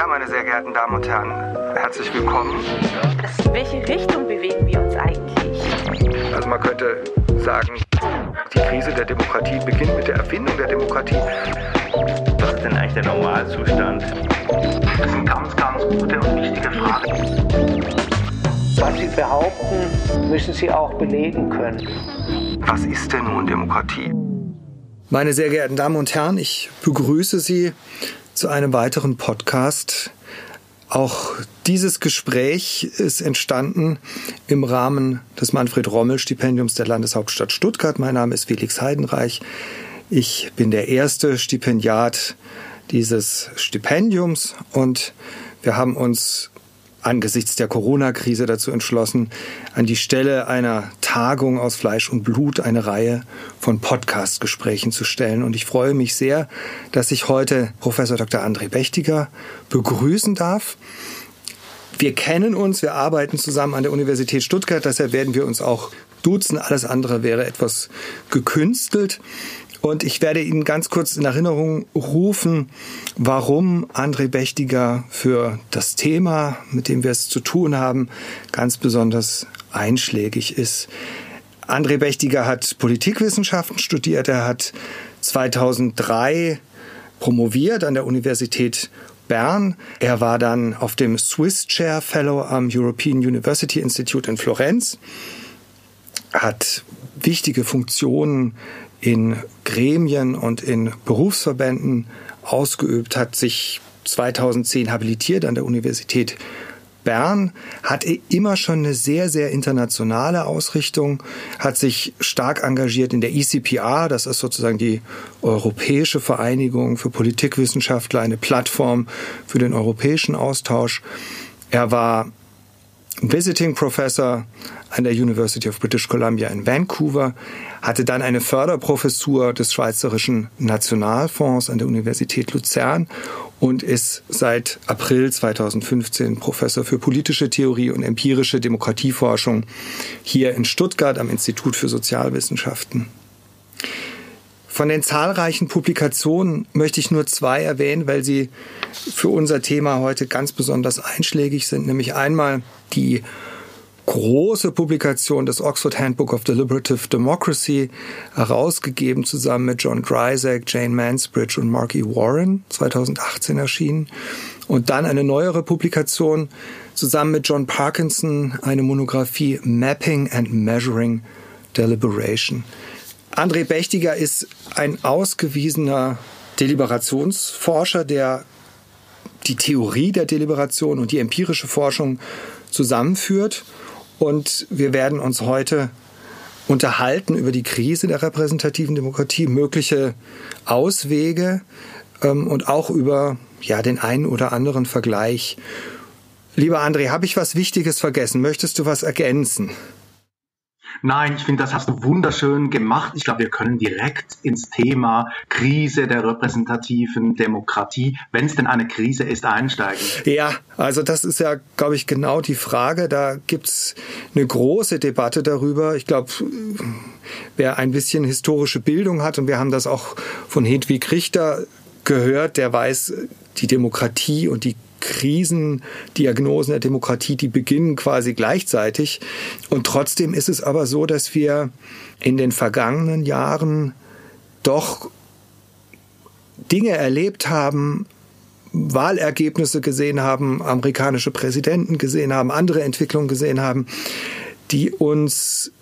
Ja, meine sehr geehrten Damen und Herren, herzlich willkommen. In welche Richtung bewegen wir uns eigentlich? Also man könnte sagen, die Krise der Demokratie beginnt mit der Erfindung der Demokratie. Was ist denn eigentlich der Normalzustand? Das sind ganz, ganz gute und wichtige Fragen. Was Sie behaupten, müssen Sie auch belegen können. Was ist denn nun Demokratie? Meine sehr geehrten Damen und Herren, ich begrüße Sie zu einem weiteren Podcast. Auch dieses Gespräch ist entstanden im Rahmen des Manfred-Rommel-Stipendiums der Landeshauptstadt Stuttgart. Mein Name ist Felix Heidenreich. Ich bin der erste Stipendiat dieses Stipendiums und wir haben uns angesichts der Corona-Krise dazu entschlossen, an die Stelle einer Tagung aus Fleisch und Blut eine Reihe von Podcast-Gesprächen zu stellen. Und ich freue mich sehr, dass ich heute Professor Dr. André Bechtiger begrüßen darf. Wir kennen uns, wir arbeiten zusammen an der Universität Stuttgart, deshalb werden wir uns auch duzen. Alles andere wäre etwas gekünstelt. Und ich werde Ihnen ganz kurz in Erinnerung rufen, warum André Bechtiger für das Thema, mit dem wir es zu tun haben, ganz besonders einschlägig ist. André Bechtiger hat Politikwissenschaften studiert. Er hat 2003 promoviert an der Universität Bern. Er war dann auf dem Swiss Chair Fellow am European University Institute in Florenz, hat wichtige Funktionen in Gremien und in Berufsverbänden ausgeübt, hat sich 2010 habilitiert an der Universität Bern, hat immer schon eine sehr, sehr internationale Ausrichtung, hat sich stark engagiert in der ECPR, das ist sozusagen die Europäische Vereinigung für Politikwissenschaftler, eine Plattform für den europäischen Austausch. Er war Visiting Professor an der University of British Columbia in Vancouver, hatte dann eine Förderprofessur des Schweizerischen Nationalfonds an der Universität Luzern und ist seit April 2015 Professor für politische Theorie und empirische Demokratieforschung hier in Stuttgart am Institut für Sozialwissenschaften. Von den zahlreichen Publikationen möchte ich nur zwei erwähnen, weil sie für unser Thema heute ganz besonders einschlägig sind, nämlich einmal die große Publikation des Oxford Handbook of Deliberative Democracy, herausgegeben zusammen mit John Drysack, Jane Mansbridge und Mark E. Warren, 2018 erschienen. Und dann eine neuere Publikation zusammen mit John Parkinson, eine Monographie Mapping and Measuring Deliberation. André Bechtiger ist ein ausgewiesener Deliberationsforscher, der die Theorie der Deliberation und die empirische Forschung zusammenführt und wir werden uns heute unterhalten über die Krise der repräsentativen Demokratie, mögliche Auswege ähm, und auch über ja, den einen oder anderen Vergleich. Lieber André, habe ich was Wichtiges vergessen? Möchtest du was ergänzen? Nein, ich finde, das hast du wunderschön gemacht. Ich glaube, wir können direkt ins Thema Krise der repräsentativen Demokratie, wenn es denn eine Krise ist, einsteigen. Ja, also das ist ja, glaube ich, genau die Frage. Da gibt's eine große Debatte darüber. Ich glaube, wer ein bisschen historische Bildung hat, und wir haben das auch von Hedwig Richter gehört, der weiß, die Demokratie und die Krisendiagnosen der Demokratie, die beginnen quasi gleichzeitig. Und trotzdem ist es aber so, dass wir in den vergangenen Jahren doch Dinge erlebt haben, Wahlergebnisse gesehen haben, amerikanische Präsidenten gesehen haben, andere Entwicklungen gesehen haben, die uns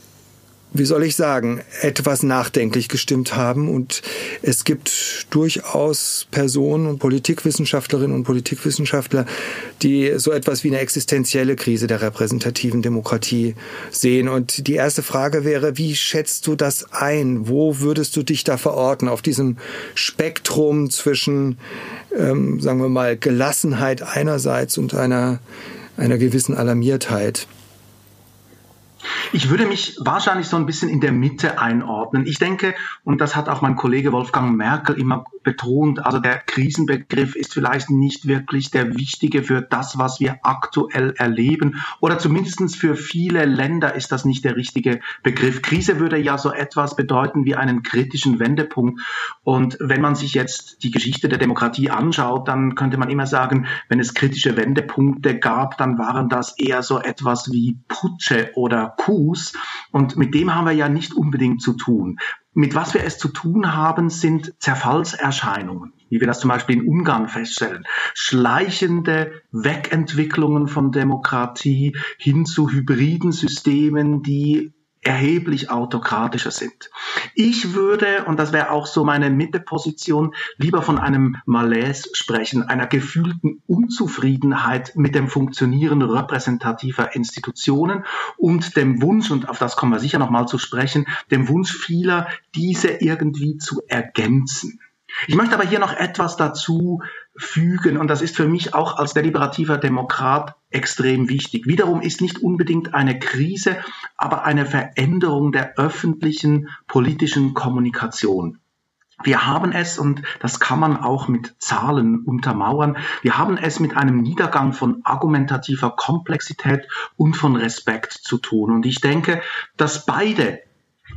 wie soll ich sagen, etwas nachdenklich gestimmt haben. Und es gibt durchaus Personen und Politikwissenschaftlerinnen und Politikwissenschaftler, die so etwas wie eine existenzielle Krise der repräsentativen Demokratie sehen. Und die erste Frage wäre, wie schätzt du das ein? Wo würdest du dich da verorten auf diesem Spektrum zwischen, ähm, sagen wir mal, Gelassenheit einerseits und einer, einer gewissen Alarmiertheit? Ich würde mich wahrscheinlich so ein bisschen in der Mitte einordnen. Ich denke, und das hat auch mein Kollege Wolfgang Merkel immer betont, also der Krisenbegriff ist vielleicht nicht wirklich der wichtige für das, was wir aktuell erleben. Oder zumindest für viele Länder ist das nicht der richtige Begriff. Krise würde ja so etwas bedeuten wie einen kritischen Wendepunkt. Und wenn man sich jetzt die Geschichte der Demokratie anschaut, dann könnte man immer sagen, wenn es kritische Wendepunkte gab, dann waren das eher so etwas wie Putsche oder Coups. Und mit dem haben wir ja nicht unbedingt zu tun. Mit was wir es zu tun haben, sind Zerfallserscheinungen, wie wir das zum Beispiel in Ungarn feststellen. Schleichende Wegentwicklungen von Demokratie hin zu hybriden Systemen, die erheblich autokratischer sind. Ich würde, und das wäre auch so meine Mitteposition, lieber von einem Malaise sprechen, einer gefühlten Unzufriedenheit mit dem Funktionieren repräsentativer Institutionen und dem Wunsch, und auf das kommen wir sicher nochmal zu sprechen, dem Wunsch vieler, diese irgendwie zu ergänzen. Ich möchte aber hier noch etwas dazu fügen und das ist für mich auch als deliberativer Demokrat extrem wichtig. Wiederum ist nicht unbedingt eine Krise, aber eine Veränderung der öffentlichen politischen Kommunikation. Wir haben es, und das kann man auch mit Zahlen untermauern, wir haben es mit einem Niedergang von argumentativer Komplexität und von Respekt zu tun. Und ich denke, dass beide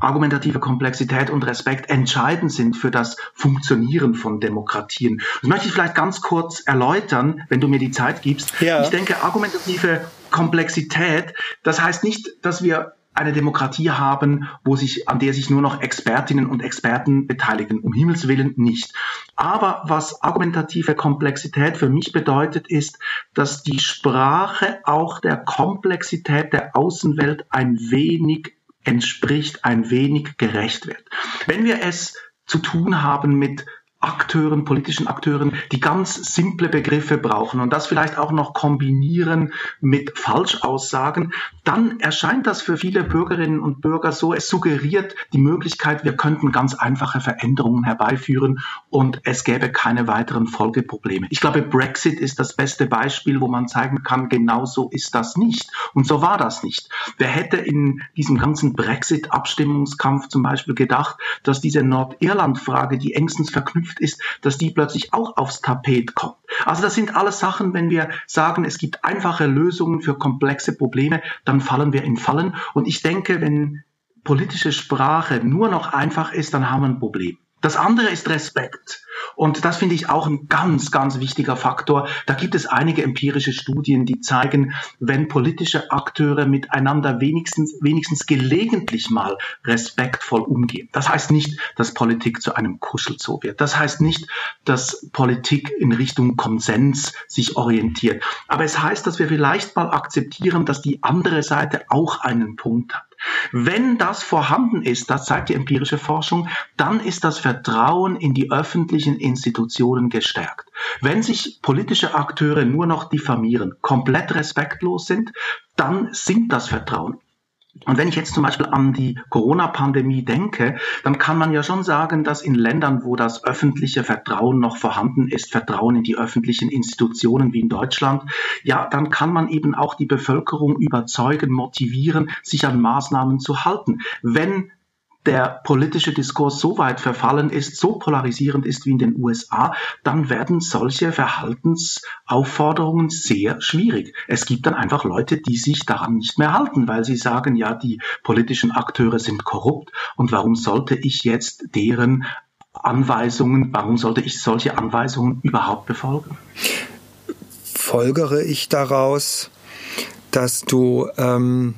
argumentative Komplexität und Respekt entscheidend sind für das Funktionieren von Demokratien. Das möchte ich vielleicht ganz kurz erläutern, wenn du mir die Zeit gibst. Ja. Ich denke, argumentative Komplexität, das heißt nicht, dass wir eine Demokratie haben, wo sich, an der sich nur noch Expertinnen und Experten beteiligen. Um Himmels Willen nicht. Aber was argumentative Komplexität für mich bedeutet, ist, dass die Sprache auch der Komplexität der Außenwelt ein wenig entspricht, ein wenig gerecht wird. Wenn wir es zu tun haben mit Akteuren, politischen Akteuren, die ganz simple Begriffe brauchen und das vielleicht auch noch kombinieren mit Falschaussagen, dann erscheint das für viele Bürgerinnen und Bürger so, es suggeriert die Möglichkeit, wir könnten ganz einfache Veränderungen herbeiführen und es gäbe keine weiteren Folgeprobleme. Ich glaube, Brexit ist das beste Beispiel, wo man zeigen kann, genau so ist das nicht. Und so war das nicht. Wer hätte in diesem ganzen Brexit-Abstimmungskampf zum Beispiel gedacht, dass diese Nordirland-Frage, die engstens verknüpft verknüpft ist, dass die plötzlich auch aufs Tapet kommt. Also das sind alles Sachen, wenn wir sagen, es gibt einfache Lösungen für komplexe Probleme, dann fallen wir in Fallen. Und ich denke, wenn politische Sprache nur noch einfach ist, dann haben wir ein Problem. Das andere ist Respekt. Und das finde ich auch ein ganz, ganz wichtiger Faktor. Da gibt es einige empirische Studien, die zeigen, wenn politische Akteure miteinander wenigstens, wenigstens gelegentlich mal respektvoll umgehen. Das heißt nicht, dass Politik zu einem Kuschelzoo wird. Das heißt nicht, dass Politik in Richtung Konsens sich orientiert. Aber es heißt, dass wir vielleicht mal akzeptieren, dass die andere Seite auch einen Punkt hat. Wenn das vorhanden ist, das zeigt die empirische Forschung, dann ist das Vertrauen in die öffentlichen Institutionen gestärkt. Wenn sich politische Akteure nur noch diffamieren, komplett respektlos sind, dann sinkt das Vertrauen. Und wenn ich jetzt zum Beispiel an die Corona-Pandemie denke, dann kann man ja schon sagen, dass in Ländern, wo das öffentliche Vertrauen noch vorhanden ist, Vertrauen in die öffentlichen Institutionen wie in Deutschland, ja, dann kann man eben auch die Bevölkerung überzeugen, motivieren, sich an Maßnahmen zu halten. Wenn der politische Diskurs so weit verfallen ist, so polarisierend ist wie in den USA, dann werden solche Verhaltensaufforderungen sehr schwierig. Es gibt dann einfach Leute, die sich daran nicht mehr halten, weil sie sagen, ja, die politischen Akteure sind korrupt und warum sollte ich jetzt deren Anweisungen, warum sollte ich solche Anweisungen überhaupt befolgen? Folgere ich daraus, dass du ähm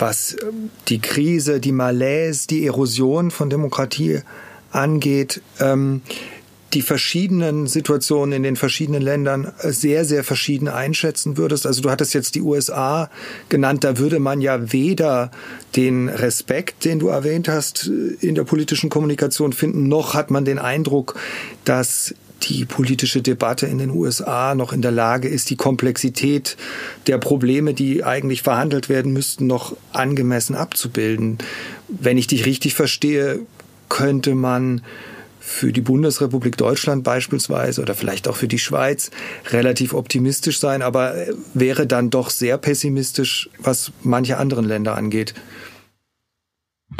was ähm, die Krise, die Malaise, die Erosion von Demokratie angeht, ähm, die verschiedenen Situationen in den verschiedenen Ländern sehr, sehr verschieden einschätzen würdest. Also du hattest jetzt die USA genannt, da würde man ja weder den Respekt, den du erwähnt hast, in der politischen Kommunikation finden, noch hat man den Eindruck, dass die politische Debatte in den USA noch in der Lage ist, die Komplexität der Probleme, die eigentlich verhandelt werden müssten, noch angemessen abzubilden. Wenn ich dich richtig verstehe, könnte man für die Bundesrepublik Deutschland beispielsweise oder vielleicht auch für die Schweiz relativ optimistisch sein, aber wäre dann doch sehr pessimistisch, was manche anderen Länder angeht.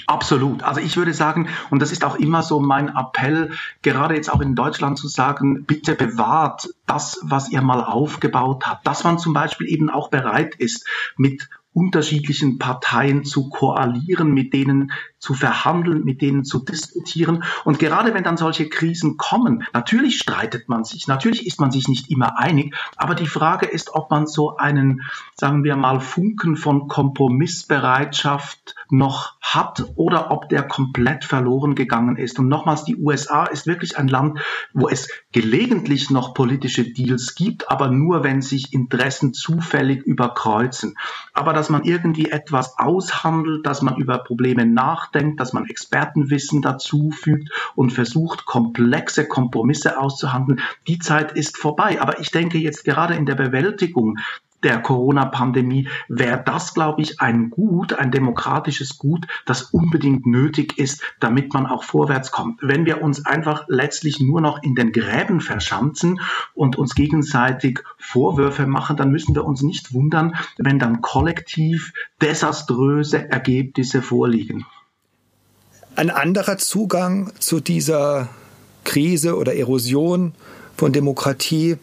Absolut. Also ich würde sagen, und das ist auch immer so mein Appell, gerade jetzt auch in Deutschland zu sagen, bitte bewahrt das, was ihr mal aufgebaut habt, dass man zum Beispiel eben auch bereit ist, mit unterschiedlichen Parteien zu koalieren, mit denen zu verhandeln, mit denen zu diskutieren. Und gerade wenn dann solche Krisen kommen, natürlich streitet man sich, natürlich ist man sich nicht immer einig, aber die Frage ist, ob man so einen, sagen wir mal, Funken von Kompromissbereitschaft noch hat oder ob der komplett verloren gegangen ist. Und nochmals, die USA ist wirklich ein Land, wo es gelegentlich noch politische Deals gibt, aber nur wenn sich Interessen zufällig überkreuzen. Aber dass man irgendwie etwas aushandelt, dass man über Probleme nachdenkt, dass man Expertenwissen dazu fügt und versucht, komplexe Kompromisse auszuhandeln, die Zeit ist vorbei. Aber ich denke jetzt gerade in der Bewältigung der Corona-Pandemie wäre das, glaube ich, ein Gut, ein demokratisches Gut, das unbedingt nötig ist, damit man auch vorwärts kommt. Wenn wir uns einfach letztlich nur noch in den Gräben verschanzen und uns gegenseitig Vorwürfe machen, dann müssen wir uns nicht wundern, wenn dann kollektiv desaströse Ergebnisse vorliegen. Ein anderer Zugang zu dieser Krise oder Erosion von Demokratie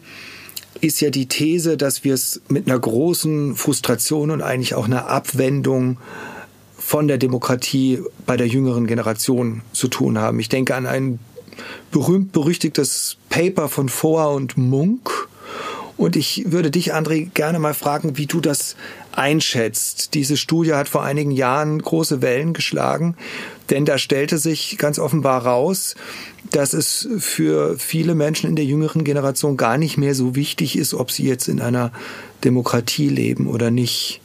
ist ja die These, dass wir es mit einer großen Frustration und eigentlich auch einer Abwendung von der Demokratie bei der jüngeren Generation zu tun haben. Ich denke an ein berühmt-berüchtigtes Paper von Foer und Munk. Und ich würde dich, André, gerne mal fragen, wie du das einschätzt. Diese Studie hat vor einigen Jahren große Wellen geschlagen, denn da stellte sich ganz offenbar raus, dass es für viele Menschen in der jüngeren Generation gar nicht mehr so wichtig ist, ob sie jetzt in einer Demokratie leben oder nicht.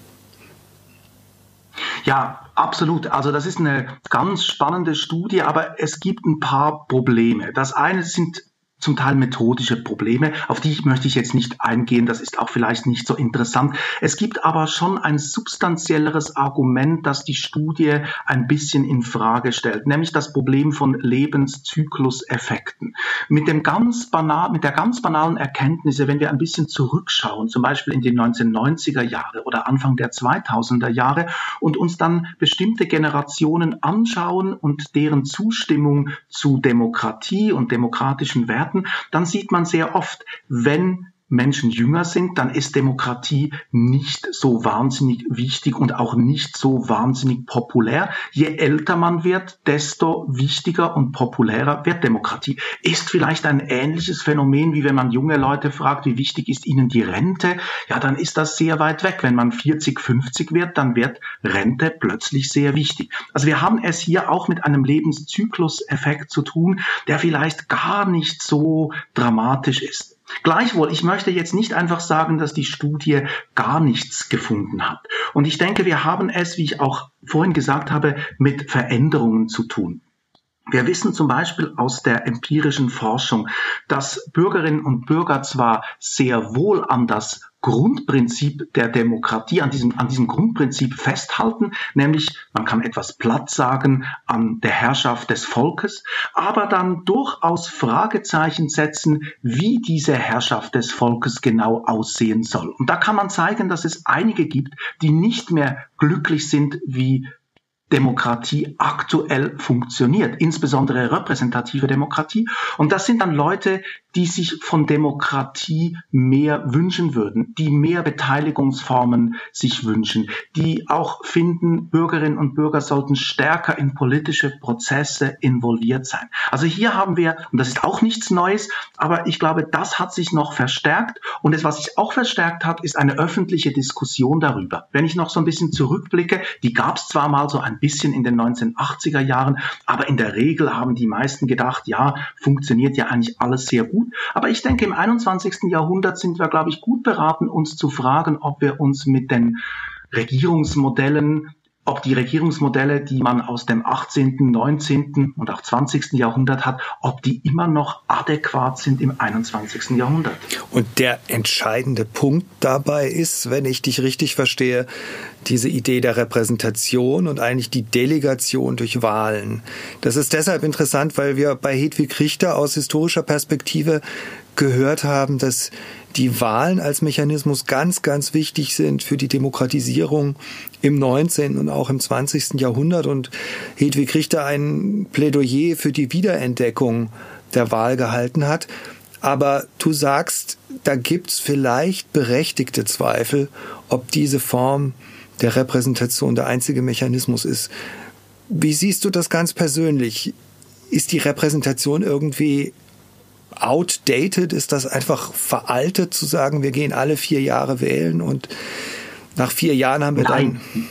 Ja, absolut. Also das ist eine ganz spannende Studie, aber es gibt ein paar Probleme. Das eine sind zum Teil methodische Probleme, auf die möchte ich jetzt nicht eingehen, das ist auch vielleicht nicht so interessant. Es gibt aber schon ein substanzielleres Argument, das die Studie ein bisschen in Frage stellt, nämlich das Problem von Lebenszykluseffekten. Mit dem ganz banal, mit der ganz banalen Erkenntnisse, wenn wir ein bisschen zurückschauen, zum Beispiel in die 1990er Jahre oder Anfang der 2000er Jahre und uns dann bestimmte Generationen anschauen und deren Zustimmung zu Demokratie und demokratischen Werten Staaten, dann sieht man sehr oft, wenn Menschen jünger sind, dann ist Demokratie nicht so wahnsinnig wichtig und auch nicht so wahnsinnig populär. Je älter man wird, desto wichtiger und populärer wird Demokratie. Ist vielleicht ein ähnliches Phänomen, wie wenn man junge Leute fragt, wie wichtig ist ihnen die Rente? Ja, dann ist das sehr weit weg. Wenn man 40, 50 wird, dann wird Rente plötzlich sehr wichtig. Also wir haben es hier auch mit einem Lebenszykluseffekt zu tun, der vielleicht gar nicht so dramatisch ist. Gleichwohl, ich möchte jetzt nicht einfach sagen, dass die Studie gar nichts gefunden hat. Und ich denke, wir haben es, wie ich auch vorhin gesagt habe, mit Veränderungen zu tun. Wir wissen zum Beispiel aus der empirischen Forschung, dass Bürgerinnen und Bürger zwar sehr wohl an das Grundprinzip der Demokratie, an diesem, an diesem Grundprinzip festhalten, nämlich man kann etwas platt sagen an der Herrschaft des Volkes, aber dann durchaus Fragezeichen setzen, wie diese Herrschaft des Volkes genau aussehen soll. Und da kann man zeigen, dass es einige gibt, die nicht mehr glücklich sind, wie Demokratie aktuell funktioniert, insbesondere repräsentative Demokratie. Und das sind dann Leute, die sich von Demokratie mehr wünschen würden, die mehr Beteiligungsformen sich wünschen, die auch finden, Bürgerinnen und Bürger sollten stärker in politische Prozesse involviert sein. Also hier haben wir, und das ist auch nichts Neues, aber ich glaube, das hat sich noch verstärkt. Und das, was sich auch verstärkt hat, ist eine öffentliche Diskussion darüber. Wenn ich noch so ein bisschen zurückblicke, die gab es zwar mal so ein bisschen in den 1980er Jahren, aber in der Regel haben die meisten gedacht, ja, funktioniert ja eigentlich alles sehr gut gut. Aber ich denke, im 21. Jahrhundert sind wir, glaube ich, gut beraten, uns zu fragen, ob wir uns mit den Regierungsmodellen ob die Regierungsmodelle, die man aus dem 18., 19. und auch 20. Jahrhundert hat, ob die immer noch adäquat sind im 21. Jahrhundert. Und der entscheidende Punkt dabei ist, wenn ich dich richtig verstehe, diese Idee der Repräsentation und eigentlich die Delegation durch Wahlen. Das ist deshalb interessant, weil wir bei Hedwig Richter aus historischer Perspektive gehört haben, dass die Wahlen als Mechanismus ganz, ganz wichtig sind für die Demokratisierung im 19. und auch im 20. Jahrhundert und Hedwig Richter ein Plädoyer für die Wiederentdeckung der Wahl gehalten hat. Aber du sagst, da gibt's vielleicht berechtigte Zweifel, ob diese Form der Repräsentation der einzige Mechanismus ist. Wie siehst du das ganz persönlich? Ist die Repräsentation irgendwie outdated? Ist das einfach veraltet zu sagen, wir gehen alle vier Jahre wählen und nach vier Jahren haben wir Nein. dann.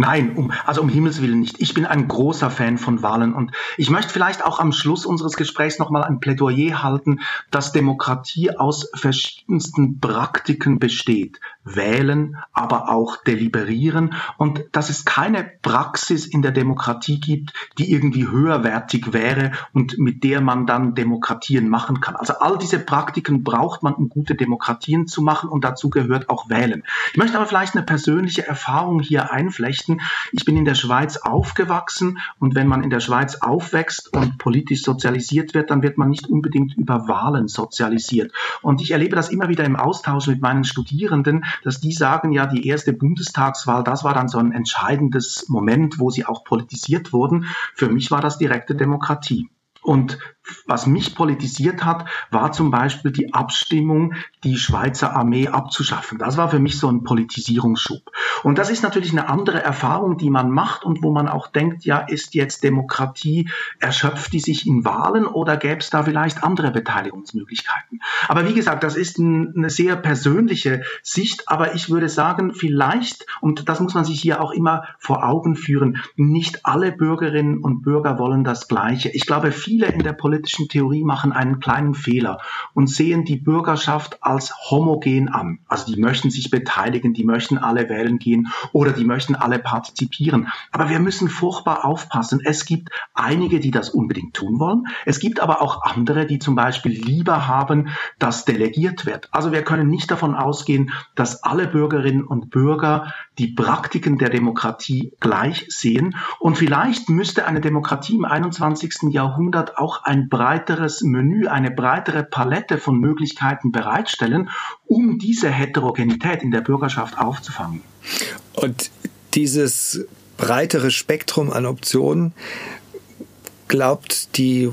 Nein, um, also um Himmels Willen nicht. Ich bin ein großer Fan von Wahlen und ich möchte vielleicht auch am Schluss unseres Gesprächs nochmal ein Plädoyer halten, dass Demokratie aus verschiedensten Praktiken besteht. Wählen, aber auch deliberieren und dass es keine Praxis in der Demokratie gibt, die irgendwie höherwertig wäre und mit der man dann Demokratien machen kann. Also all diese Praktiken braucht man, um gute Demokratien zu machen und dazu gehört auch Wählen. Ich möchte aber vielleicht eine persönliche Erfahrung hier einflechten. Ich bin in der Schweiz aufgewachsen und wenn man in der Schweiz aufwächst und politisch sozialisiert wird, dann wird man nicht unbedingt über Wahlen sozialisiert. Und ich erlebe das immer wieder im Austausch mit meinen Studierenden, dass die sagen, ja, die erste Bundestagswahl, das war dann so ein entscheidendes Moment, wo sie auch politisiert wurden. Für mich war das direkte Demokratie. Und was mich politisiert hat, war zum Beispiel die Abstimmung, die Schweizer Armee abzuschaffen. Das war für mich so ein Politisierungsschub. Und das ist natürlich eine andere Erfahrung, die man macht und wo man auch denkt, ja, ist jetzt Demokratie, erschöpft die sich in Wahlen oder gäbe es da vielleicht andere Beteiligungsmöglichkeiten? Aber wie gesagt, das ist eine sehr persönliche Sicht, aber ich würde sagen, vielleicht, und das muss man sich hier auch immer vor Augen führen, nicht alle Bürgerinnen und Bürger wollen das Gleiche. Ich glaube, viele in der Politik politischen Theorie machen einen kleinen Fehler und sehen die Bürgerschaft als homogen an. Also die möchten sich beteiligen, die möchten alle wählen gehen oder die möchten alle partizipieren. Aber wir müssen furchtbar aufpassen. Es gibt einige, die das unbedingt tun wollen. Es gibt aber auch andere, die zum Beispiel lieber haben, dass delegiert wird. Also wir können nicht davon ausgehen, dass alle Bürgerinnen und Bürger die Praktiken der Demokratie gleich sehen. Und vielleicht müsste eine Demokratie im 21. Jahrhundert auch ein breiteres Menü, eine breitere Palette von Möglichkeiten bereitstellen, um diese Heterogenität in der Bürgerschaft aufzufangen. Und dieses breitere Spektrum an Optionen glaubt die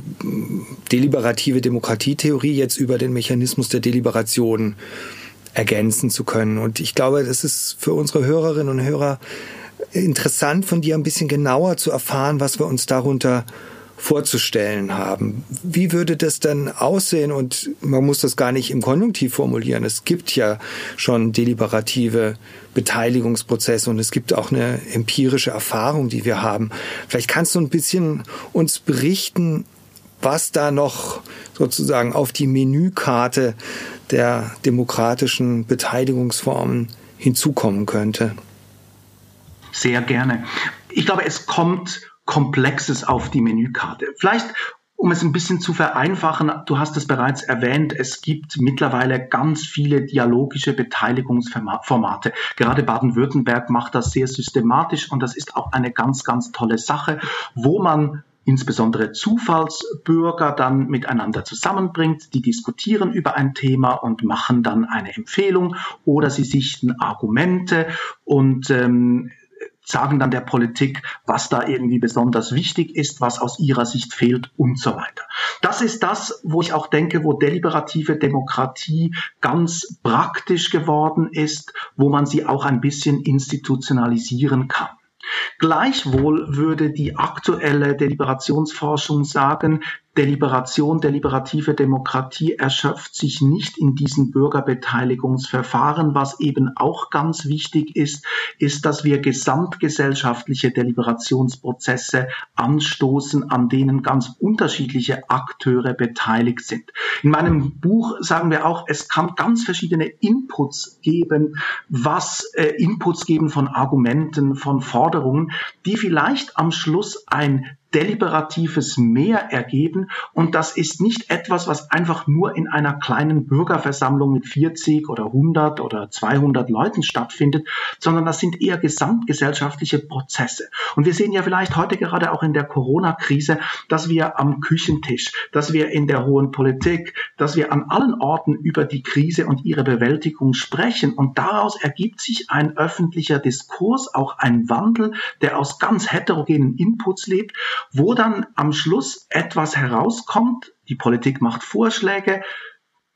deliberative Demokratietheorie jetzt über den Mechanismus der Deliberation ergänzen zu können. Und ich glaube, das ist für unsere Hörerinnen und Hörer interessant, von dir ein bisschen genauer zu erfahren, was wir uns darunter vorzustellen haben. Wie würde das dann aussehen? Und man muss das gar nicht im Konjunktiv formulieren. Es gibt ja schon deliberative Beteiligungsprozesse und es gibt auch eine empirische Erfahrung, die wir haben. Vielleicht kannst du ein bisschen uns berichten, was da noch sozusagen auf die Menükarte der demokratischen Beteiligungsformen hinzukommen könnte. Sehr gerne. Ich glaube, es kommt Komplexes auf die Menükarte. Vielleicht um es ein bisschen zu vereinfachen, du hast es bereits erwähnt, es gibt mittlerweile ganz viele dialogische Beteiligungsformate. Gerade Baden-Württemberg macht das sehr systematisch und das ist auch eine ganz, ganz tolle Sache, wo man insbesondere Zufallsbürger dann miteinander zusammenbringt, die diskutieren über ein Thema und machen dann eine Empfehlung oder sie sichten Argumente und ähm, sagen dann der Politik, was da irgendwie besonders wichtig ist, was aus ihrer Sicht fehlt und so weiter. Das ist das, wo ich auch denke, wo deliberative Demokratie ganz praktisch geworden ist, wo man sie auch ein bisschen institutionalisieren kann. Gleichwohl würde die aktuelle Deliberationsforschung sagen, Deliberation, deliberative Demokratie erschöpft sich nicht in diesen Bürgerbeteiligungsverfahren. Was eben auch ganz wichtig ist, ist, dass wir gesamtgesellschaftliche Deliberationsprozesse anstoßen, an denen ganz unterschiedliche Akteure beteiligt sind. In meinem Buch sagen wir auch, es kann ganz verschiedene Inputs geben, was äh, Inputs geben von Argumenten, von Forderungen, die vielleicht am Schluss ein deliberatives Mehr ergeben. Und das ist nicht etwas, was einfach nur in einer kleinen Bürgerversammlung mit 40 oder 100 oder 200 Leuten stattfindet, sondern das sind eher gesamtgesellschaftliche Prozesse. Und wir sehen ja vielleicht heute gerade auch in der Corona-Krise, dass wir am Küchentisch, dass wir in der hohen Politik, dass wir an allen Orten über die Krise und ihre Bewältigung sprechen. Und daraus ergibt sich ein öffentlicher Diskurs, auch ein Wandel, der aus ganz heterogenen Inputs lebt wo dann am Schluss etwas herauskommt, die Politik macht Vorschläge,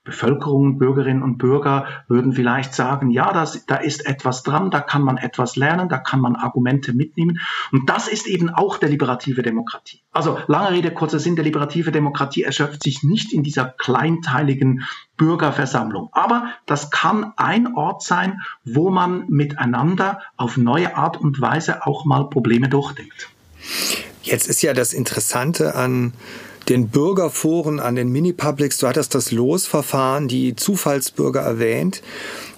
Bevölkerung, Bürgerinnen und Bürger würden vielleicht sagen, ja, das, da ist etwas dran, da kann man etwas lernen, da kann man Argumente mitnehmen. Und das ist eben auch deliberative Demokratie. Also lange Rede, kurzer Sinn, deliberative Demokratie erschöpft sich nicht in dieser kleinteiligen Bürgerversammlung. Aber das kann ein Ort sein, wo man miteinander auf neue Art und Weise auch mal Probleme durchdenkt. Jetzt ist ja das Interessante an den Bürgerforen, an den Mini-Publics, du hattest das Losverfahren, die Zufallsbürger erwähnt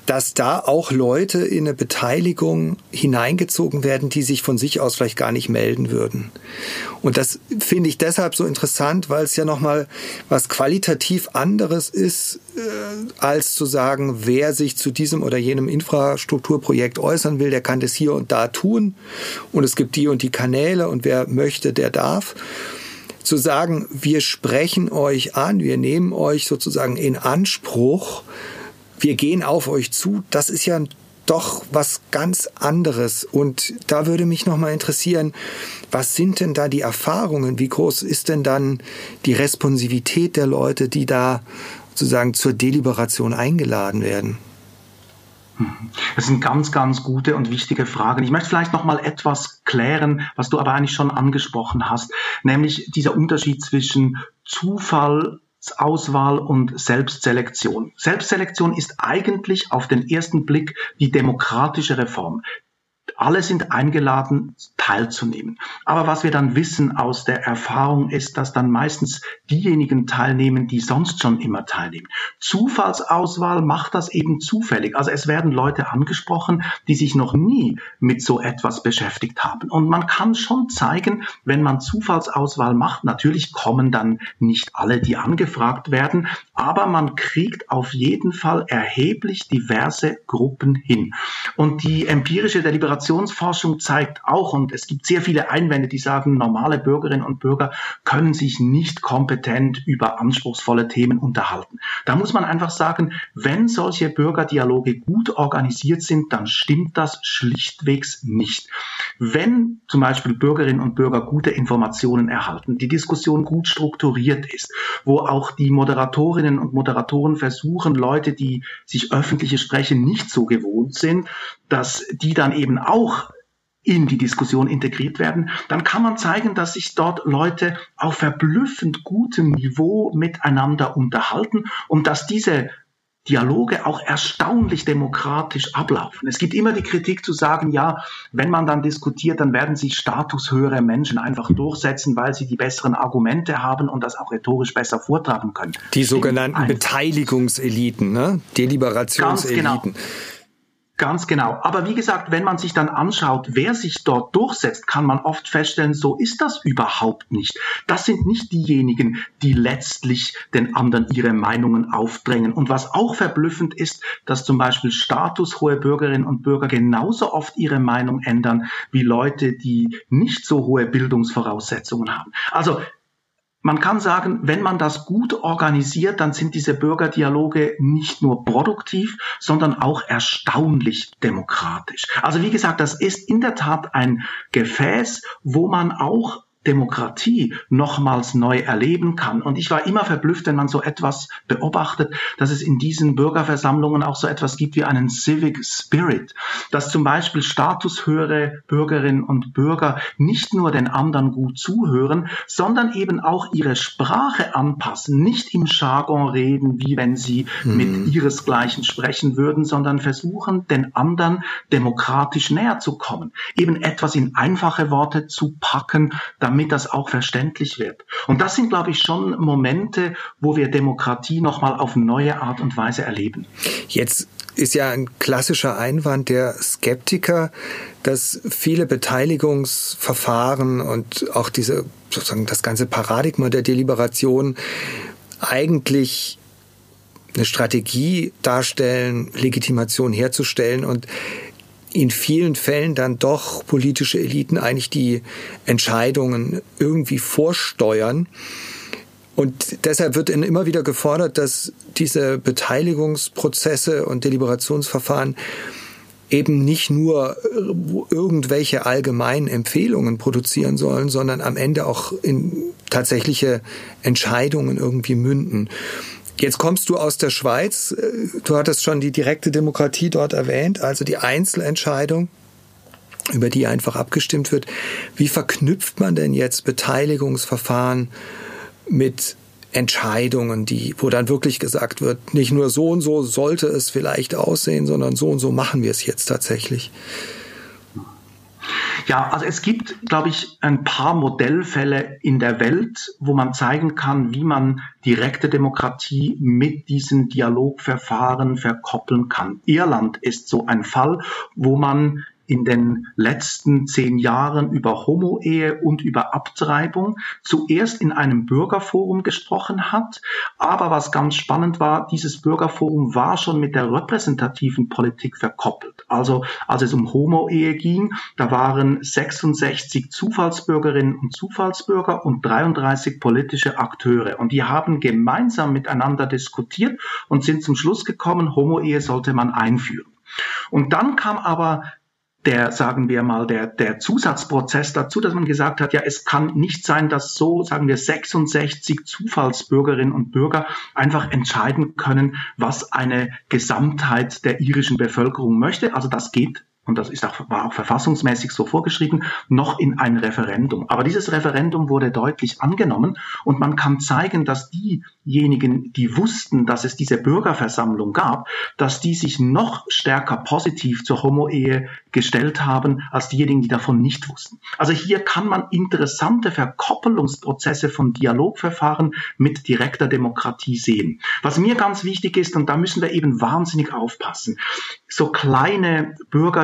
dass da auch Leute in eine Beteiligung hineingezogen werden, die sich von sich aus vielleicht gar nicht melden würden. Und das finde ich deshalb so interessant, weil es ja nochmal was qualitativ anderes ist, äh, als zu sagen, wer sich zu diesem oder jenem Infrastrukturprojekt äußern will, der kann das hier und da tun. Und es gibt die und die Kanäle und wer möchte, der darf zu sagen, wir sprechen euch an, wir nehmen euch sozusagen in Anspruch, wir gehen auf euch zu, das ist ja doch was ganz anderes. Und da würde mich nochmal interessieren, was sind denn da die Erfahrungen? Wie groß ist denn dann die Responsivität der Leute, die da sozusagen zur Deliberation eingeladen werden? Das sind ganz, ganz gute und wichtige Fragen. Ich möchte vielleicht noch mal etwas klären, was du aber eigentlich schon angesprochen hast, nämlich dieser Unterschied zwischen Zufall Auswahl und Selbstselektion. Selbstselektion ist eigentlich auf den ersten Blick die demokratische Reform alle sind eingeladen, teilzunehmen. Aber was wir dann wissen aus der Erfahrung ist, dass dann meistens diejenigen teilnehmen, die sonst schon immer teilnehmen. Zufallsauswahl macht das eben zufällig. Also es werden Leute angesprochen, die sich noch nie mit so etwas beschäftigt haben. Und man kann schon zeigen, wenn man Zufallsauswahl macht, natürlich kommen dann nicht alle, die angefragt werden, aber man kriegt auf jeden Fall erheblich diverse Gruppen hin. Und die empirische Deliberation Migrationsforschung zeigt auch, und es gibt sehr viele Einwände, die sagen, normale Bürgerinnen und Bürger können sich nicht kompetent über anspruchsvolle Themen unterhalten. Da muss man einfach sagen, wenn solche Bürgerdialoge gut organisiert sind, dann stimmt das schlichtwegs nicht. Wenn zum Beispiel Bürgerinnen und Bürger gute Informationen erhalten, die Diskussion gut strukturiert ist, wo auch die Moderatorinnen und Moderatoren versuchen, Leute, die sich öffentliche Sprechen nicht so gewohnt sind, dass die dann eben auch in die Diskussion integriert werden, dann kann man zeigen, dass sich dort Leute auf verblüffend gutem Niveau miteinander unterhalten und dass diese Dialoge auch erstaunlich demokratisch ablaufen. Es gibt immer die Kritik zu sagen, ja, wenn man dann diskutiert, dann werden sich statushöhere Menschen einfach durchsetzen, weil sie die besseren Argumente haben und das auch rhetorisch besser vortragen können. Die sogenannten Beteiligungseliten, ne? Deliberationseliten. Genau. Ganz genau. Aber wie gesagt, wenn man sich dann anschaut, wer sich dort durchsetzt, kann man oft feststellen, so ist das überhaupt nicht. Das sind nicht diejenigen, die letztlich den anderen ihre Meinungen aufdrängen. Und was auch verblüffend ist, dass zum Beispiel statushohe Bürgerinnen und Bürger genauso oft ihre Meinung ändern wie Leute, die nicht so hohe Bildungsvoraussetzungen haben. Also man kann sagen, wenn man das gut organisiert, dann sind diese Bürgerdialoge nicht nur produktiv, sondern auch erstaunlich demokratisch. Also wie gesagt, das ist in der Tat ein Gefäß, wo man auch Demokratie nochmals neu erleben kann. Und ich war immer verblüfft, wenn man so etwas beobachtet, dass es in diesen Bürgerversammlungen auch so etwas gibt wie einen Civic Spirit, dass zum Beispiel statushöhere Bürgerinnen und Bürger nicht nur den anderen gut zuhören, sondern eben auch ihre Sprache anpassen, nicht im Jargon reden, wie wenn sie mhm. mit ihresgleichen sprechen würden, sondern versuchen, den anderen demokratisch näher zu kommen, eben etwas in einfache Worte zu packen, damit das auch verständlich wird. Und das sind, glaube ich, schon Momente, wo wir Demokratie nochmal auf neue Art und Weise erleben. Jetzt ist ja ein klassischer Einwand der Skeptiker, dass viele Beteiligungsverfahren und auch diese sozusagen das ganze Paradigma der Deliberation eigentlich eine Strategie darstellen, Legitimation herzustellen und in vielen Fällen dann doch politische Eliten eigentlich die Entscheidungen irgendwie vorsteuern. Und deshalb wird immer wieder gefordert, dass diese Beteiligungsprozesse und Deliberationsverfahren eben nicht nur äh, irgendwelche allgemeinen Empfehlungen produzieren sollen, sondern am Ende auch in tatsächliche Entscheidungen irgendwie münden. Jetzt kommst du aus der Schweiz. Du hattest schon die direkte Demokratie dort erwähnt, also die Einzelentscheidung, über die einfach abgestimmt wird. Wie verknüpft man denn jetzt Beteiligungsverfahren mit Entscheidungen, die, wo dann wirklich gesagt wird, nicht nur so und so sollte es vielleicht aussehen, sondern so und so machen wir es jetzt tatsächlich? Ja, also es gibt, glaube ich, ein paar Modellfälle in der Welt, wo man zeigen kann, wie man direkte Demokratie mit diesen Dialogverfahren verkoppeln kann. Irland ist so ein Fall, wo man in den letzten zehn Jahren über Homo-Ehe und über Abtreibung zuerst in einem Bürgerforum gesprochen hat. Aber was ganz spannend war, dieses Bürgerforum war schon mit der repräsentativen Politik verkoppelt. Also als es um Homo-Ehe ging, da waren 66 Zufallsbürgerinnen und Zufallsbürger und 33 politische Akteure. Und die haben gemeinsam miteinander diskutiert und sind zum Schluss gekommen, Homo-Ehe sollte man einführen. Und dann kam aber der, sagen wir mal, der, der Zusatzprozess dazu, dass man gesagt hat, ja, es kann nicht sein, dass so, sagen wir, 66 Zufallsbürgerinnen und Bürger einfach entscheiden können, was eine Gesamtheit der irischen Bevölkerung möchte. Also das geht und das ist auch, war auch verfassungsmäßig so vorgeschrieben, noch in ein Referendum. Aber dieses Referendum wurde deutlich angenommen und man kann zeigen, dass diejenigen, die wussten, dass es diese Bürgerversammlung gab, dass die sich noch stärker positiv zur Homo-Ehe gestellt haben, als diejenigen, die davon nicht wussten. Also hier kann man interessante Verkoppelungsprozesse von Dialogverfahren mit direkter Demokratie sehen. Was mir ganz wichtig ist, und da müssen wir eben wahnsinnig aufpassen, so kleine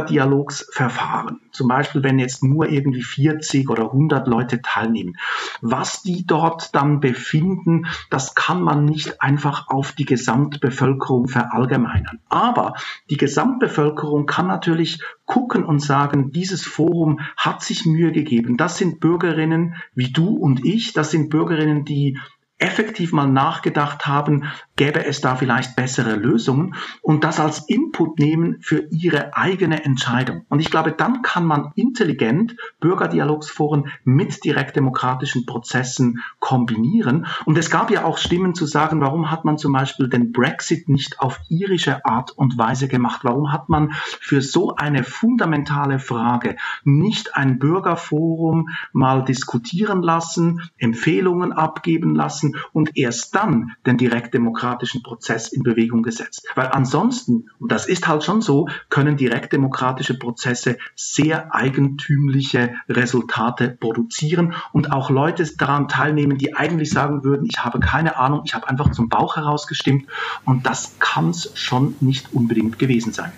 Bürgerdialogsverfahren, zum Beispiel wenn jetzt nur irgendwie 40 oder 100 Leute teilnehmen, was die dort dann befinden, das kann man nicht einfach auf die Gesamtbevölkerung verallgemeinern. Aber die Gesamtbevölkerung kann natürlich gucken und sagen, dieses Forum hat sich Mühe gegeben. Das sind Bürgerinnen wie du und ich, das sind Bürgerinnen, die effektiv mal nachgedacht haben, gäbe es da vielleicht bessere Lösungen und das als Input nehmen für ihre eigene Entscheidung. Und ich glaube, dann kann man intelligent Bürgerdialogsforen mit direktdemokratischen Prozessen kombinieren. Und es gab ja auch Stimmen zu sagen, warum hat man zum Beispiel den Brexit nicht auf irische Art und Weise gemacht? Warum hat man für so eine fundamentale Frage nicht ein Bürgerforum mal diskutieren lassen, Empfehlungen abgeben lassen? und erst dann den direktdemokratischen Prozess in Bewegung gesetzt. Weil ansonsten, und das ist halt schon so, können direktdemokratische Prozesse sehr eigentümliche Resultate produzieren und auch Leute daran teilnehmen, die eigentlich sagen würden, ich habe keine Ahnung, ich habe einfach zum Bauch herausgestimmt und das kann es schon nicht unbedingt gewesen sein.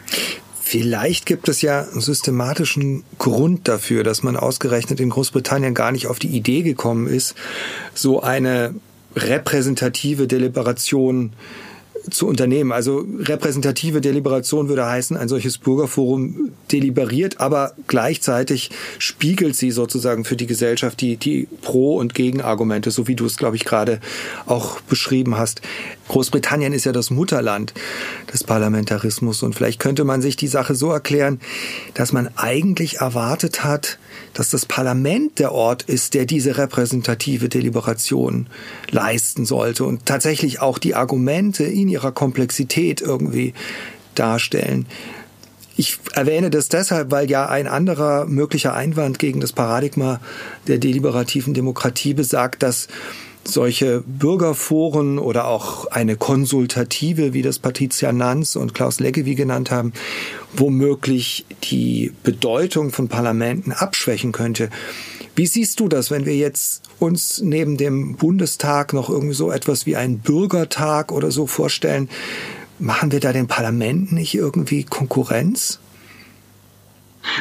Vielleicht gibt es ja einen systematischen Grund dafür, dass man ausgerechnet in Großbritannien gar nicht auf die Idee gekommen ist, so eine repräsentative Deliberation zu unternehmen. Also repräsentative Deliberation würde heißen, ein solches Bürgerforum deliberiert, aber gleichzeitig spiegelt sie sozusagen für die Gesellschaft die, die Pro- und Gegenargumente, so wie du es, glaube ich, gerade auch beschrieben hast. Großbritannien ist ja das Mutterland des Parlamentarismus und vielleicht könnte man sich die Sache so erklären, dass man eigentlich erwartet hat, dass das Parlament der Ort ist, der diese repräsentative Deliberation leisten sollte und tatsächlich auch die Argumente in ihrer Komplexität irgendwie darstellen. Ich erwähne das deshalb, weil ja ein anderer möglicher Einwand gegen das Paradigma der deliberativen Demokratie besagt, dass solche Bürgerforen oder auch eine konsultative, wie das Patricia Nanz und Klaus Leggevi genannt haben, womöglich die Bedeutung von Parlamenten abschwächen könnte. Wie siehst du das, wenn wir jetzt uns neben dem Bundestag noch irgendwie so etwas wie einen Bürgertag oder so vorstellen? Machen wir da den Parlamenten nicht irgendwie Konkurrenz?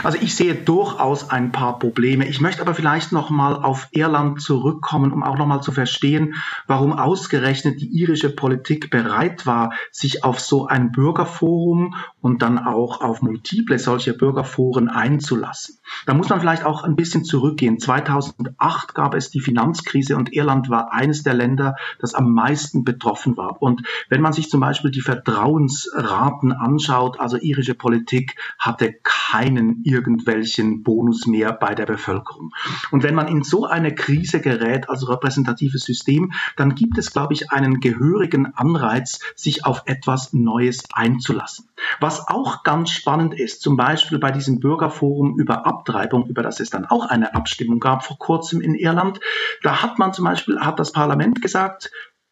Also ich sehe durchaus ein paar Probleme. Ich möchte aber vielleicht noch mal auf Irland zurückkommen, um auch noch mal zu verstehen, warum ausgerechnet die irische Politik bereit war, sich auf so ein Bürgerforum und dann auch auf multiple solcher Bürgerforen einzulassen. Da muss man vielleicht auch ein bisschen zurückgehen. 2008 gab es die Finanzkrise und Irland war eines der Länder, das am meisten betroffen war. Und wenn man sich zum Beispiel die Vertrauensraten anschaut, also irische Politik hatte keinen irgendwelchen Bonus mehr bei der Bevölkerung. Und wenn man in so eine Krise gerät, also repräsentatives System, dann gibt es, glaube ich, einen gehörigen Anreiz, sich auf etwas Neues einzulassen. Was auch ganz spannend ist, zum Beispiel bei diesem Bürgerforum über Abtreibung, über das es dann auch eine Abstimmung gab vor kurzem in Irland, da hat man zum Beispiel, hat das Parlament gesagt,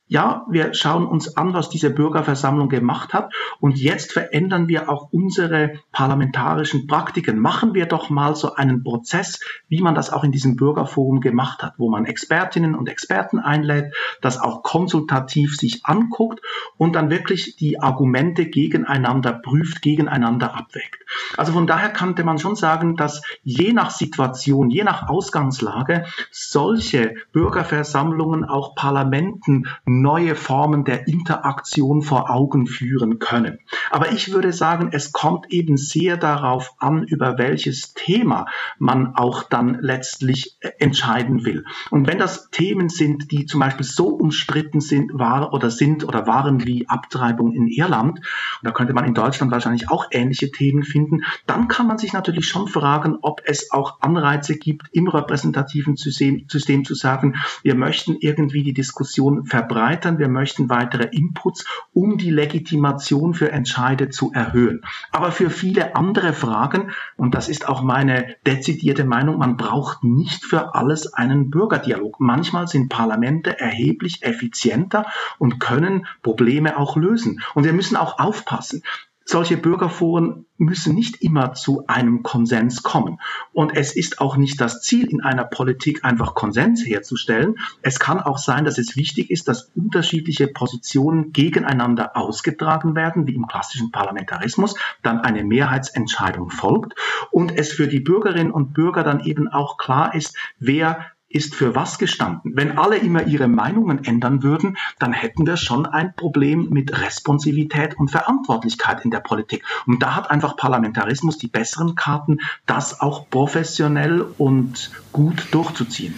ja, wir schauen uns an, was diese Bürgerversammlung gemacht hat und jetzt verändern wir auch unsere parlamentarischen Praktiken. Machen wir doch mal so einen Prozess, wie man das auch in diesem Bürgerforum gemacht hat, wo man Expertinnen und Experten einlädt, das auch konsultativ sich anguckt und dann wirklich die Argumente gegeneinander prüft, gegeneinander abwägt. Also von daher könnte man schon sagen, dass je nach Situation, je nach Ausgangslage solche Bürgerversammlungen auch Parlamenten neue Formen der Interaktion vor Augen führen können. Aber ich würde sagen, es kommt eben sehr darauf an, über welches Thema man auch dann letztlich äh, entscheiden will. Und wenn das Themen sind, die zum Beispiel so umstritten sind, war oder sind oder waren wie Abtreibung in Irland, und da könnte man in Deutschland wahrscheinlich auch ähnliche Themen finden, dann kann man sich natürlich schon fragen, ob es auch Anreize gibt, im repräsentativen System, System zu sagen, wir möchten irgendwie die Diskussion verbreiten erweitern, wir möchten weitere Inputs, um die Legitimation für Entscheide zu erhöhen. Aber für viele andere Fragen, und das ist auch meine dezidierte Meinung, man braucht nicht für alles einen Bürgerdialog. Manchmal sind Parlamente erheblich effizienter und können Probleme auch lösen. Und wir müssen auch aufpassen solche Bürgerforen müssen nicht immer zu einem Konsens kommen. Und es ist auch nicht das Ziel in einer Politik, einfach Konsens herzustellen. Es kann auch sein, dass es wichtig ist, dass unterschiedliche Positionen gegeneinander ausgetragen werden, wie im klassischen Parlamentarismus, dann eine Mehrheitsentscheidung folgt und es für die Bürgerinnen und Bürger dann eben auch klar ist, wer ist für was gestanden. Wenn alle immer ihre Meinungen ändern würden, dann hätten wir schon ein Problem mit Responsivität und Verantwortlichkeit in der Politik. Und da hat einfach Parlamentarismus die besseren Karten, das auch professionell und gut durchzuziehen.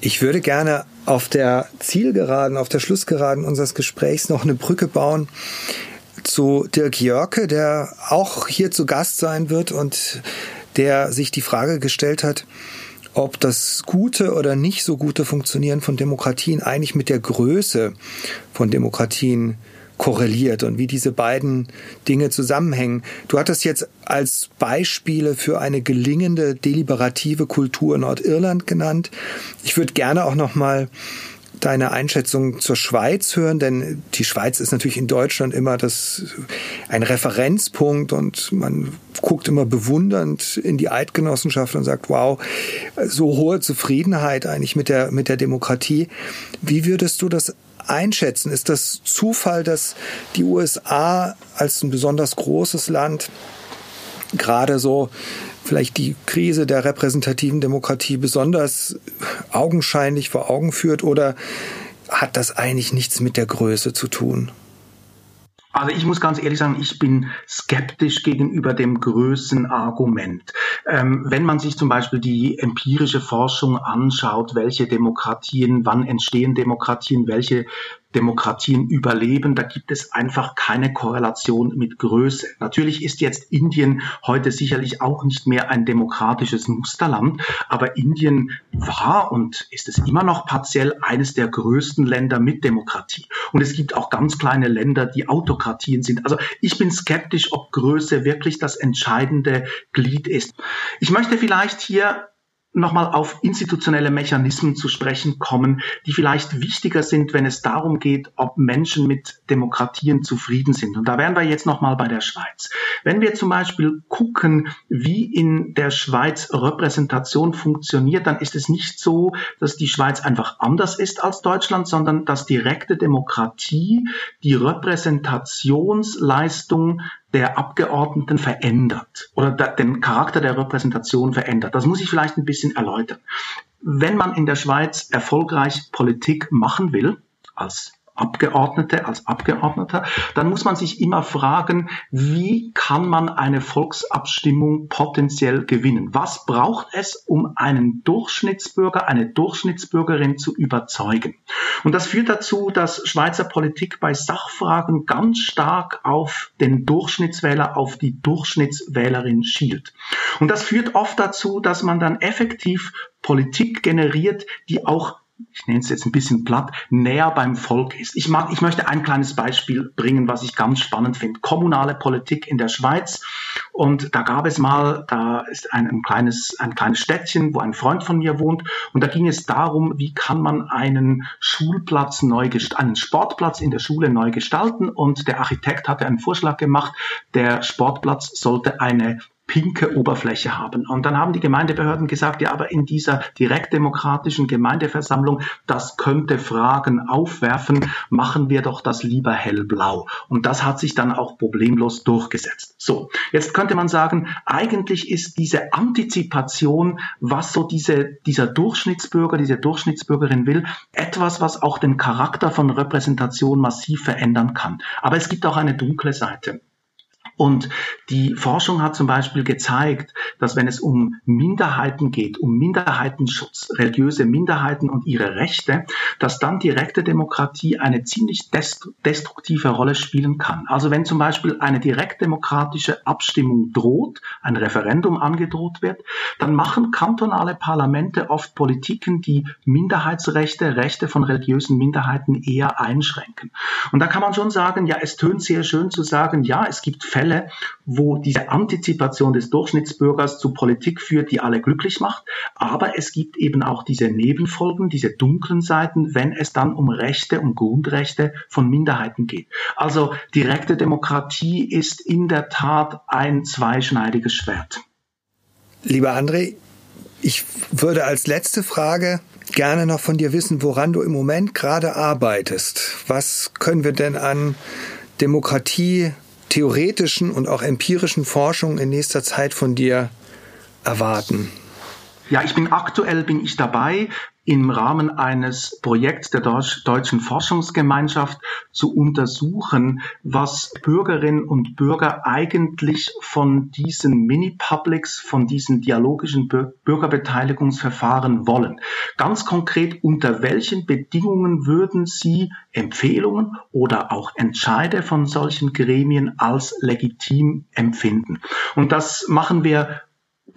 Ich würde gerne auf der Zielgeraden, auf der Schlussgeraden unseres Gesprächs noch eine Brücke bauen zu Dirk Jörke, der auch hier zu Gast sein wird und der sich die Frage gestellt hat, ob das gute oder nicht so gute Funktionieren von Demokratien eigentlich mit der Größe von Demokratien korreliert und wie diese beiden Dinge zusammenhängen. Du hattest jetzt als Beispiele für eine gelingende deliberative Kultur Nordirland genannt. Ich würde gerne auch noch mal deine Einschätzung zur Schweiz hören, denn die Schweiz ist natürlich in Deutschland immer das, ein Referenzpunkt und man guckt immer bewundernd in die Eidgenossenschaft und sagt, wow, so hohe Zufriedenheit eigentlich mit der, mit der Demokratie. Wie würdest du das einschätzen? Ist das Zufall, dass die USA als ein besonders großes Land gerade so vielleicht die Krise der repräsentativen Demokratie besonders augenscheinlich vor Augen führt oder hat das eigentlich nichts mit der Größe zu tun? Also ich muss ganz ehrlich sagen, ich bin skeptisch gegenüber dem Größenargument. Ähm, wenn man sich zum Beispiel die empirische Forschung anschaut, welche Demokratien, wann entstehen Demokratien, welche Demokratien überleben. Da gibt es einfach keine Korrelation mit Größe. Natürlich ist jetzt Indien heute sicherlich auch nicht mehr ein demokratisches Musterland, aber Indien war und ist es immer noch partiell eines der größten Länder mit Demokratie. Und es gibt auch ganz kleine Länder, die Autokratien sind. Also ich bin skeptisch, ob Größe wirklich das entscheidende Glied ist. Ich möchte vielleicht hier nochmal auf institutionelle Mechanismen zu sprechen kommen, die vielleicht wichtiger sind, wenn es darum geht, ob Menschen mit Demokratien zufrieden sind. Und da wären wir jetzt nochmal bei der Schweiz. Wenn wir zum Beispiel gucken, wie in der Schweiz Repräsentation funktioniert, dann ist es nicht so, dass die Schweiz einfach anders ist als Deutschland, sondern dass direkte Demokratie die Repräsentationsleistung der Abgeordneten verändert oder den Charakter der Repräsentation verändert. Das muss ich vielleicht ein bisschen erläutern. Wenn man in der Schweiz erfolgreich Politik machen will, als Abgeordnete, als Abgeordneter, dann muss man sich immer fragen, wie kann man eine Volksabstimmung potenziell gewinnen? Was braucht es, um einen Durchschnittsbürger, eine Durchschnittsbürgerin zu überzeugen? Und das führt dazu, dass Schweizer Politik bei Sachfragen ganz stark auf den Durchschnittswähler, auf die Durchschnittswählerin schielt. Und das führt oft dazu, dass man dann effektiv Politik generiert, die auch ich nenne es jetzt ein bisschen platt, näher beim Volk ist. Ich, mag, ich möchte ein kleines Beispiel bringen, was ich ganz spannend finde. Kommunale Politik in der Schweiz. Und da gab es mal, da ist ein, ein, kleines, ein kleines Städtchen, wo ein Freund von mir wohnt. Und da ging es darum, wie kann man einen Schulplatz neu einen Sportplatz in der Schule neu gestalten. Und der Architekt hatte einen Vorschlag gemacht, der Sportplatz sollte eine pinke Oberfläche haben. Und dann haben die Gemeindebehörden gesagt, ja, aber in dieser direktdemokratischen Gemeindeversammlung, das könnte Fragen aufwerfen, machen wir doch das lieber hellblau. Und das hat sich dann auch problemlos durchgesetzt. So, jetzt könnte man sagen, eigentlich ist diese Antizipation, was so diese, dieser Durchschnittsbürger, diese Durchschnittsbürgerin will, etwas, was auch den Charakter von Repräsentation massiv verändern kann. Aber es gibt auch eine dunkle Seite. Und die Forschung hat zum Beispiel gezeigt, dass wenn es um Minderheiten geht, um Minderheitenschutz, religiöse Minderheiten und ihre Rechte, dass dann direkte Demokratie eine ziemlich destruktive Rolle spielen kann. Also wenn zum Beispiel eine direktdemokratische Abstimmung droht, ein Referendum angedroht wird, dann machen kantonale Parlamente oft Politiken, die Minderheitsrechte, Rechte von religiösen Minderheiten eher einschränken. Und da kann man schon sagen, ja, es tönt sehr schön zu sagen, ja, es gibt Fälle, Fälle, wo diese Antizipation des Durchschnittsbürgers zu Politik führt, die alle glücklich macht. Aber es gibt eben auch diese Nebenfolgen, diese dunklen Seiten, wenn es dann um Rechte, um Grundrechte von Minderheiten geht. Also direkte Demokratie ist in der Tat ein zweischneidiges Schwert. Lieber André, ich würde als letzte Frage gerne noch von dir wissen, woran du im Moment gerade arbeitest. Was können wir denn an Demokratie theoretischen und auch empirischen Forschung in nächster Zeit von dir erwarten? Ja, ich bin aktuell bin ich dabei, im Rahmen eines Projekts der Deutschen Forschungsgemeinschaft zu untersuchen, was Bürgerinnen und Bürger eigentlich von diesen Mini-Publics, von diesen dialogischen Bürgerbeteiligungsverfahren wollen. Ganz konkret, unter welchen Bedingungen würden Sie Empfehlungen oder auch Entscheide von solchen Gremien als legitim empfinden? Und das machen wir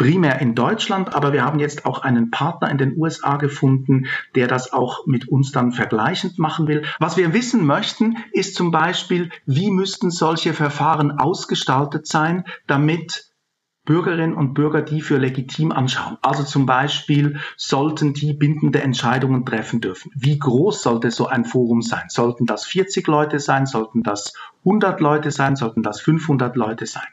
primär in Deutschland, aber wir haben jetzt auch einen Partner in den USA gefunden, der das auch mit uns dann vergleichend machen will. Was wir wissen möchten, ist zum Beispiel, wie müssten solche Verfahren ausgestaltet sein, damit Bürgerinnen und Bürger die für legitim anschauen. Also zum Beispiel sollten die bindende Entscheidungen treffen dürfen. Wie groß sollte so ein Forum sein? Sollten das 40 Leute sein? Sollten das 100 Leute sein? Sollten das 500 Leute sein?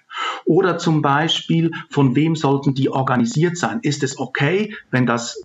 Oder zum Beispiel, von wem sollten die organisiert sein? Ist es okay, wenn das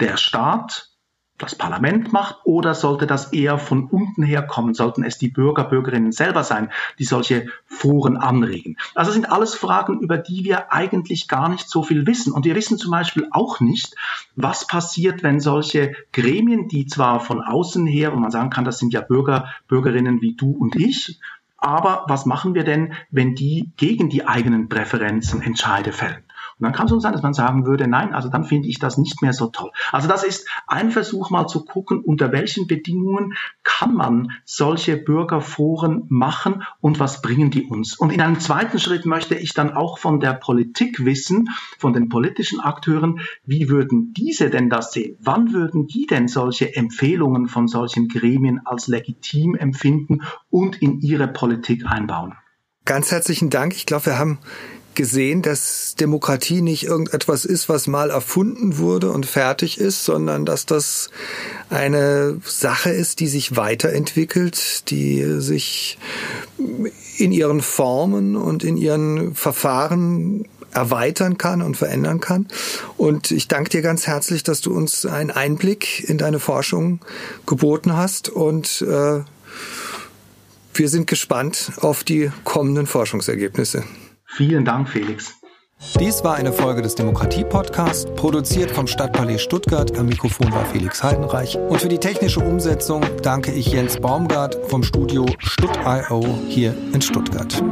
der Staat das Parlament macht oder sollte das eher von unten her kommen? Sollten es die Bürger, Bürgerinnen selber sein, die solche Foren anregen? Also sind alles Fragen, über die wir eigentlich gar nicht so viel wissen. Und wir wissen zum Beispiel auch nicht, was passiert, wenn solche Gremien, die zwar von außen her, wo man sagen kann, das sind ja Bürger, Bürgerinnen wie du und ich, Aber was machen wir denn, wenn die gegen die eigenen Präferenzen Entscheide fällen? Und dann kann es so sein, dass man sagen würde, nein, also dann finde ich das nicht mehr so toll. Also das ist ein Versuch mal zu gucken, unter welchen Bedingungen kann man solche Bürgerforen machen und was bringen die uns. Und in einem zweiten Schritt möchte ich dann auch von der Politik wissen, von den politischen Akteuren, wie würden diese denn das sehen? Wann würden die denn solche Empfehlungen von solchen Gremien als legitim empfinden und in ihre Politik einbauen? Ganz herzlichen Dank. Ich glaube, wir haben gesehen, dass Demokratie nicht irgendetwas ist, was mal erfunden wurde und fertig ist, sondern dass das eine Sache ist, die sich weiterentwickelt, die sich in ihren Formen und in ihren Verfahren erweitern kann und verändern kann. Und ich danke dir ganz herzlich, dass du uns einen Einblick in deine Forschung geboten hast und äh, wir sind gespannt auf die kommenden Forschungsergebnisse. Vielen Dank, Felix. Dies war eine Folge des Demokratie-Podcasts, produziert vom Stadtpalais Stuttgart. Am Mikrofon war Felix Heidenreich. Und für die technische Umsetzung danke ich Jens Baumgart vom Studio Stutt.io hier in Stuttgart.